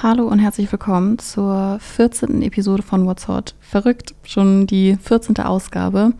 Hallo und herzlich willkommen zur 14. Episode von What's Hot. Verrückt, schon die 14. Ausgabe.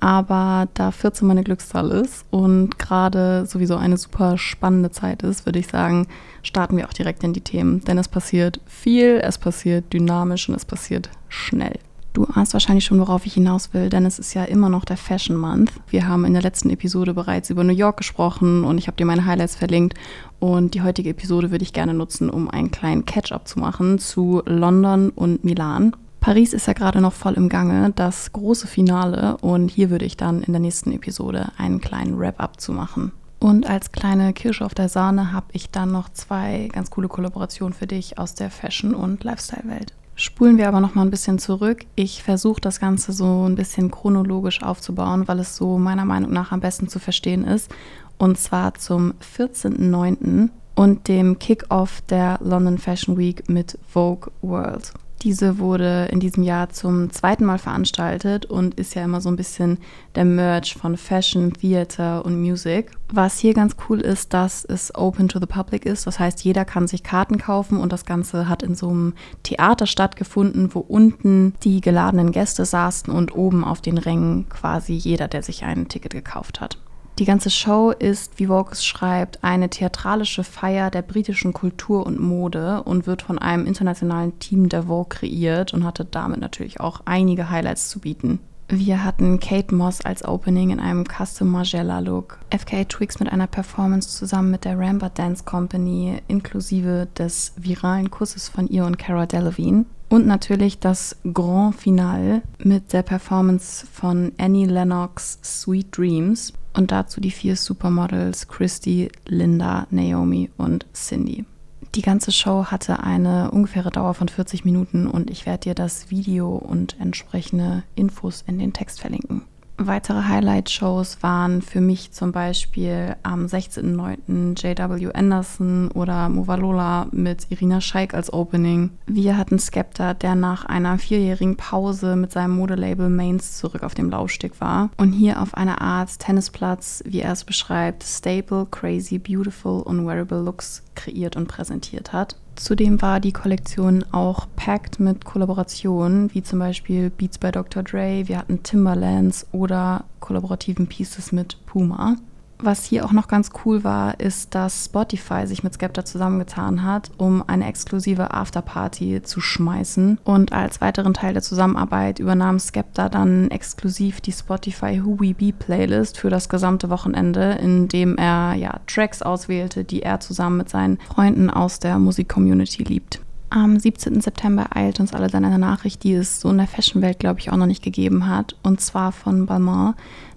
Aber da 14 meine Glückszahl ist und gerade sowieso eine super spannende Zeit ist, würde ich sagen, starten wir auch direkt in die Themen. Denn es passiert viel, es passiert dynamisch und es passiert schnell. Du ahnst wahrscheinlich schon, worauf ich hinaus will, denn es ist ja immer noch der Fashion Month. Wir haben in der letzten Episode bereits über New York gesprochen und ich habe dir meine Highlights verlinkt. Und die heutige Episode würde ich gerne nutzen, um einen kleinen Catch-up zu machen zu London und Milan. Paris ist ja gerade noch voll im Gange, das große Finale. Und hier würde ich dann in der nächsten Episode einen kleinen Wrap-up zu machen. Und als kleine Kirsche auf der Sahne habe ich dann noch zwei ganz coole Kollaborationen für dich aus der Fashion- und Lifestyle-Welt. Spulen wir aber noch mal ein bisschen zurück. Ich versuche das Ganze so ein bisschen chronologisch aufzubauen, weil es so meiner Meinung nach am besten zu verstehen ist. Und zwar zum 14.09. und dem Kick-Off der London Fashion Week mit Vogue World. Diese wurde in diesem Jahr zum zweiten Mal veranstaltet und ist ja immer so ein bisschen der Merge von Fashion, Theater und Music. Was hier ganz cool ist, dass es open to the public ist. Das heißt, jeder kann sich Karten kaufen und das Ganze hat in so einem Theater stattgefunden, wo unten die geladenen Gäste saßen und oben auf den Rängen quasi jeder, der sich ein Ticket gekauft hat. Die ganze Show ist, wie Vogue es schreibt, eine theatralische Feier der britischen Kultur und Mode und wird von einem internationalen Team der Vogue kreiert und hatte damit natürlich auch einige Highlights zu bieten. Wir hatten Kate Moss als Opening in einem Custom Margiela Look, FKA Twigs mit einer Performance zusammen mit der Rambert Dance Company inklusive des viralen Kusses von ihr und Cara Delevingne und natürlich das Grand Finale mit der Performance von Annie Lennox Sweet Dreams und dazu die vier Supermodels Christy, Linda, Naomi und Cindy. Die ganze Show hatte eine ungefähre Dauer von 40 Minuten und ich werde dir das Video und entsprechende Infos in den Text verlinken. Weitere Highlight-Shows waren für mich zum Beispiel am 16.09. JW Anderson oder Movalola mit Irina Scheik als Opening. Wir hatten Skepta, der nach einer vierjährigen Pause mit seinem Modelabel Mains zurück auf dem Laufsteg war und hier auf einer Art Tennisplatz, wie er es beschreibt, stable, crazy, beautiful und wearable Looks kreiert und präsentiert hat. Zudem war die Kollektion auch packed mit Kollaborationen, wie zum Beispiel Beats by Dr. Dre, wir hatten Timberlands oder kollaborativen Pieces mit Puma. Was hier auch noch ganz cool war, ist, dass Spotify sich mit Skepta zusammengetan hat, um eine exklusive Afterparty zu schmeißen. Und als weiteren Teil der Zusammenarbeit übernahm Skepta dann exklusiv die Spotify Who We Be Playlist für das gesamte Wochenende, in dem er ja Tracks auswählte, die er zusammen mit seinen Freunden aus der Musikcommunity liebt. Am 17. September eilt uns alle dann eine Nachricht, die es so in der Fashion-Welt, glaube ich, auch noch nicht gegeben hat. Und zwar von Balmain.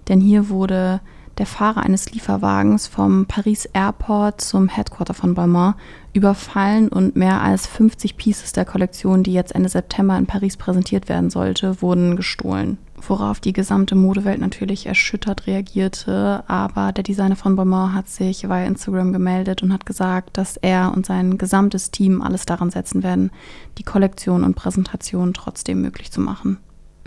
Denn hier wurde der Fahrer eines Lieferwagens vom Paris Airport zum Headquarter von Balmain überfallen und mehr als 50 Pieces der Kollektion, die jetzt Ende September in Paris präsentiert werden sollte, wurden gestohlen. Worauf die gesamte Modewelt natürlich erschüttert reagierte, aber der Designer von Balmain hat sich via Instagram gemeldet und hat gesagt, dass er und sein gesamtes Team alles daran setzen werden, die Kollektion und Präsentation trotzdem möglich zu machen.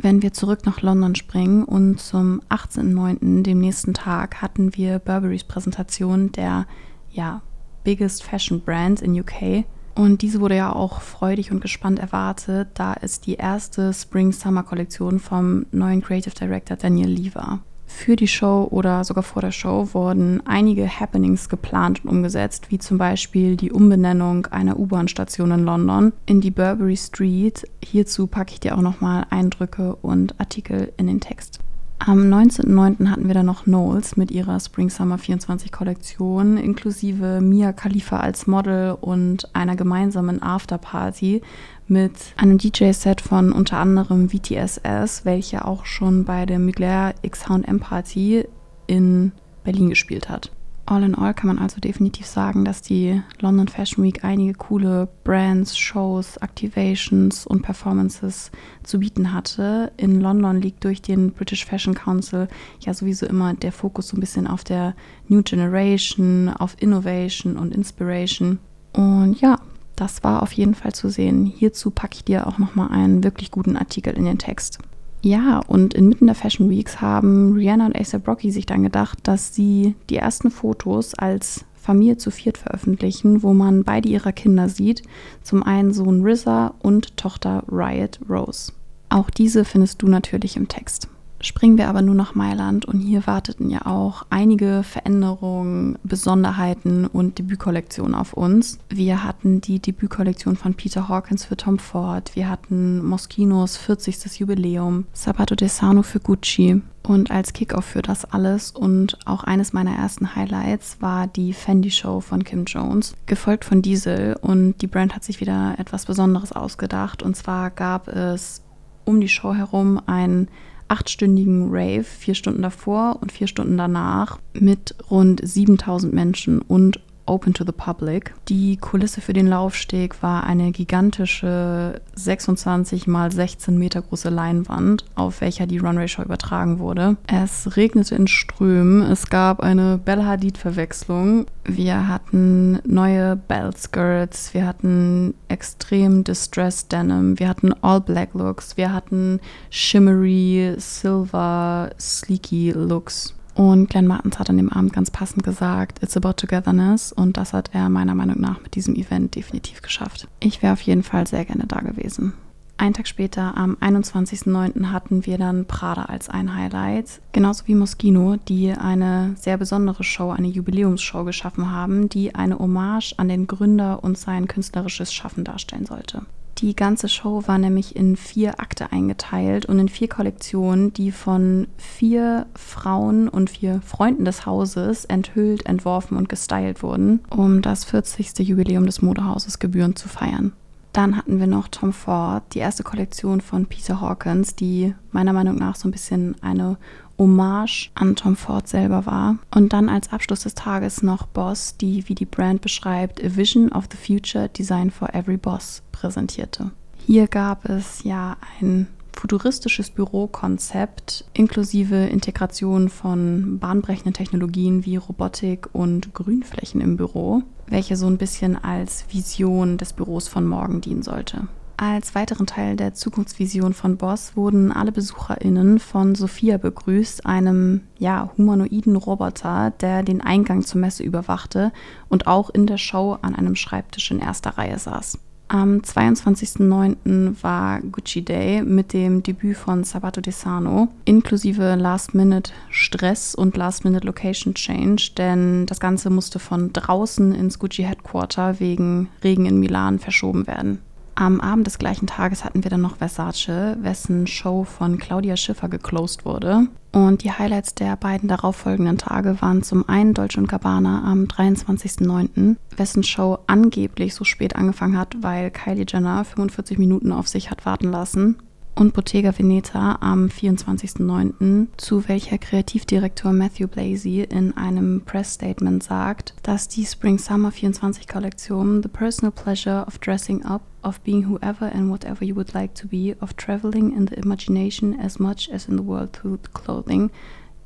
Wenn wir zurück nach London springen und zum 18.09., dem nächsten Tag, hatten wir Burberrys Präsentation der ja, biggest Fashion Brand in UK. Und diese wurde ja auch freudig und gespannt erwartet, da es die erste Spring-Summer-Kollektion vom neuen Creative Director Daniel Lee war. Für die Show oder sogar vor der Show wurden einige Happenings geplant und umgesetzt, wie zum Beispiel die Umbenennung einer U-Bahn-Station in London in die Burberry Street. Hierzu packe ich dir auch nochmal Eindrücke und Artikel in den Text. Am 19.09. hatten wir dann noch Knowles mit ihrer Spring Summer 24 Kollektion, inklusive Mia Khalifa als Model und einer gemeinsamen Afterparty mit einem DJ-Set von unter anderem VTSS, welcher auch schon bei der Mugler X-Hound Party in Berlin gespielt hat. All in all kann man also definitiv sagen, dass die London Fashion Week einige coole Brands, Shows, Activations und Performances zu bieten hatte. In London liegt durch den British Fashion Council ja sowieso immer der Fokus so ein bisschen auf der New Generation, auf Innovation und Inspiration. Und ja, das war auf jeden Fall zu sehen. Hierzu packe ich dir auch nochmal einen wirklich guten Artikel in den Text. Ja, und inmitten der Fashion Weeks haben Rihanna und ASAP Rocky sich dann gedacht, dass sie die ersten Fotos als Familie zu viert veröffentlichen, wo man beide ihrer Kinder sieht. Zum einen Sohn RZA und Tochter Riot Rose. Auch diese findest du natürlich im Text. Springen wir aber nur nach Mailand und hier warteten ja auch einige Veränderungen, Besonderheiten und Debütkollektionen auf uns. Wir hatten die Debütkollektion von Peter Hawkins für Tom Ford, wir hatten Moschkinos 40. Jubiläum, Sabato De Sano für Gucci und als Kickoff für das alles und auch eines meiner ersten Highlights war die Fendi Show von Kim Jones, gefolgt von Diesel und die Brand hat sich wieder etwas Besonderes ausgedacht und zwar gab es um die Show herum ein achtstündigen Rave, vier Stunden davor und vier Stunden danach, mit rund 7000 Menschen und open to the public. Die Kulisse für den Laufsteg war eine gigantische 26 mal 16 Meter große Leinwand, auf welcher die Runway Show übertragen wurde. Es regnete in Strömen, es gab eine Bella Hadid-Verwechslung. Wir hatten neue Bell Skirts, wir hatten extrem Distressed Denim, wir hatten All Black Looks, wir hatten Shimmery, Silver, Sleeky Looks. Und Glenn Martens hat an dem Abend ganz passend gesagt, It's about togetherness. Und das hat er meiner Meinung nach mit diesem Event definitiv geschafft. Ich wäre auf jeden Fall sehr gerne da gewesen. Einen Tag später, am 21.09., hatten wir dann Prada als ein Highlight. Genauso wie Moschino, die eine sehr besondere Show, eine Jubiläumsshow geschaffen haben, die eine Hommage an den Gründer und sein künstlerisches Schaffen darstellen sollte. Die ganze Show war nämlich in vier Akte eingeteilt und in vier Kollektionen, die von vier Frauen und vier Freunden des Hauses enthüllt, entworfen und gestylt wurden, um das 40. Jubiläum des Modehauses gebührend zu feiern. Dann hatten wir noch Tom Ford, die erste Kollektion von Peter Hawkins, die meiner Meinung nach so ein bisschen eine Hommage an Tom Ford selber war. Und dann als Abschluss des Tages noch Boss, die, wie die Brand beschreibt, A Vision of the Future Design for Every Boss präsentierte. Hier gab es ja ein futuristisches Bürokonzept inklusive Integration von bahnbrechenden Technologien wie Robotik und Grünflächen im Büro, welche so ein bisschen als Vision des Büros von morgen dienen sollte. Als weiteren Teil der Zukunftsvision von Boss wurden alle BesucherInnen von Sophia begrüßt, einem ja, humanoiden Roboter, der den Eingang zur Messe überwachte und auch in der Show an einem Schreibtisch in erster Reihe saß. Am 22.09. war Gucci Day mit dem Debüt von Sabato De Sano, inklusive Last-Minute-Stress und Last-Minute-Location-Change, denn das Ganze musste von draußen ins Gucci Headquarter wegen Regen in Milan verschoben werden. Am Abend des gleichen Tages hatten wir dann noch Versace, wessen Show von Claudia Schiffer geclosed wurde. Und die Highlights der beiden darauffolgenden Tage waren zum einen Dolce Gabbana am 23.09., wessen Show angeblich so spät angefangen hat, weil Kylie Jenner 45 Minuten auf sich hat warten lassen und Bottega Veneta am 24.09., zu welcher Kreativdirektor Matthew Blasey in einem Press-Statement sagt, dass die Spring-Summer 24-Kollektion The Personal Pleasure of Dressing Up, of being whoever and whatever you would like to be, of traveling in the imagination as much as in the world through clothing,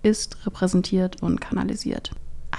ist repräsentiert und kanalisiert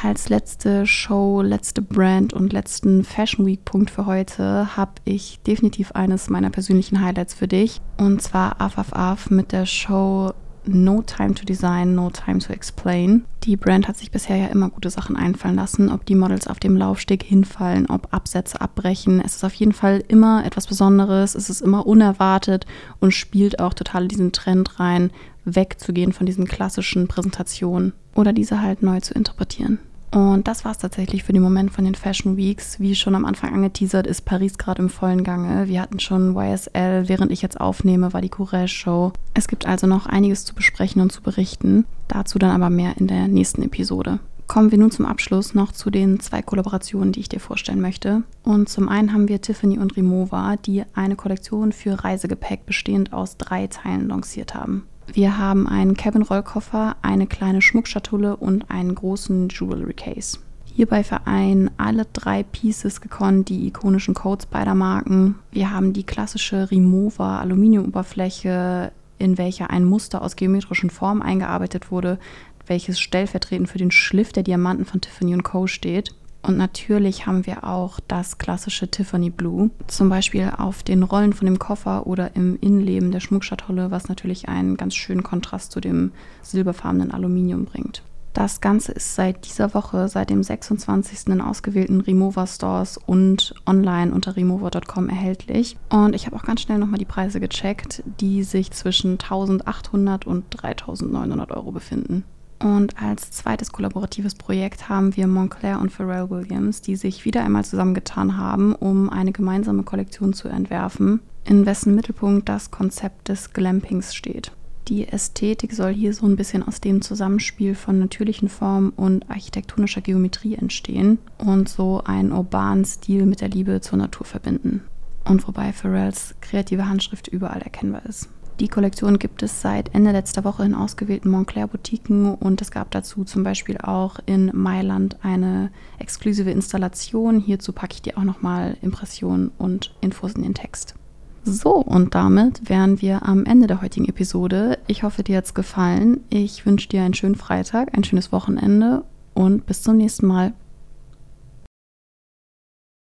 als letzte Show, letzte Brand und letzten Fashion Week Punkt für heute habe ich definitiv eines meiner persönlichen Highlights für dich und zwar Af mit der Show No Time to Design, No Time to Explain. Die Brand hat sich bisher ja immer gute Sachen einfallen lassen, ob die Models auf dem Laufsteg hinfallen, ob Absätze abbrechen. Es ist auf jeden Fall immer etwas Besonderes, es ist immer unerwartet und spielt auch total diesen Trend rein, wegzugehen von diesen klassischen Präsentationen oder diese halt neu zu interpretieren. Und das war es tatsächlich für den Moment von den Fashion Weeks. Wie schon am Anfang angeteasert, ist Paris gerade im vollen Gange. Wir hatten schon YSL, während ich jetzt aufnehme, war die Courage Show. Es gibt also noch einiges zu besprechen und zu berichten. Dazu dann aber mehr in der nächsten Episode. Kommen wir nun zum Abschluss noch zu den zwei Kollaborationen, die ich dir vorstellen möchte. Und zum einen haben wir Tiffany und Rimowa, die eine Kollektion für Reisegepäck bestehend aus drei Teilen lanciert haben. Wir haben einen Cabin-Rollkoffer, eine kleine Schmuckschatulle und einen großen Jewelry Case. Hierbei vereinen alle drei Pieces gekonnt die ikonischen Codes beider Marken. Wir haben die klassische Remova Aluminiumoberfläche, in welcher ein Muster aus geometrischen Formen eingearbeitet wurde, welches stellvertretend für den Schliff der Diamanten von Tiffany Co. steht. Und natürlich haben wir auch das klassische Tiffany Blue, zum Beispiel auf den Rollen von dem Koffer oder im Innenleben der Schmuckschatulle, was natürlich einen ganz schönen Kontrast zu dem silberfarbenen Aluminium bringt. Das Ganze ist seit dieser Woche, seit dem 26. in ausgewählten Remover Stores und online unter remover.com erhältlich. Und ich habe auch ganz schnell nochmal die Preise gecheckt, die sich zwischen 1800 und 3900 Euro befinden. Und als zweites kollaboratives Projekt haben wir Montclair und Pharrell Williams, die sich wieder einmal zusammengetan haben, um eine gemeinsame Kollektion zu entwerfen, in wessen Mittelpunkt das Konzept des Glampings steht. Die Ästhetik soll hier so ein bisschen aus dem Zusammenspiel von natürlichen Formen und architektonischer Geometrie entstehen und so einen urbanen Stil mit der Liebe zur Natur verbinden. Und wobei Pharrells kreative Handschrift überall erkennbar ist. Die Kollektion gibt es seit Ende letzter Woche in ausgewählten Montclair-Boutiquen und es gab dazu zum Beispiel auch in Mailand eine exklusive Installation. Hierzu packe ich dir auch nochmal Impressionen und Infos in den Text. So, und damit wären wir am Ende der heutigen Episode. Ich hoffe, dir hat es gefallen. Ich wünsche dir einen schönen Freitag, ein schönes Wochenende und bis zum nächsten Mal.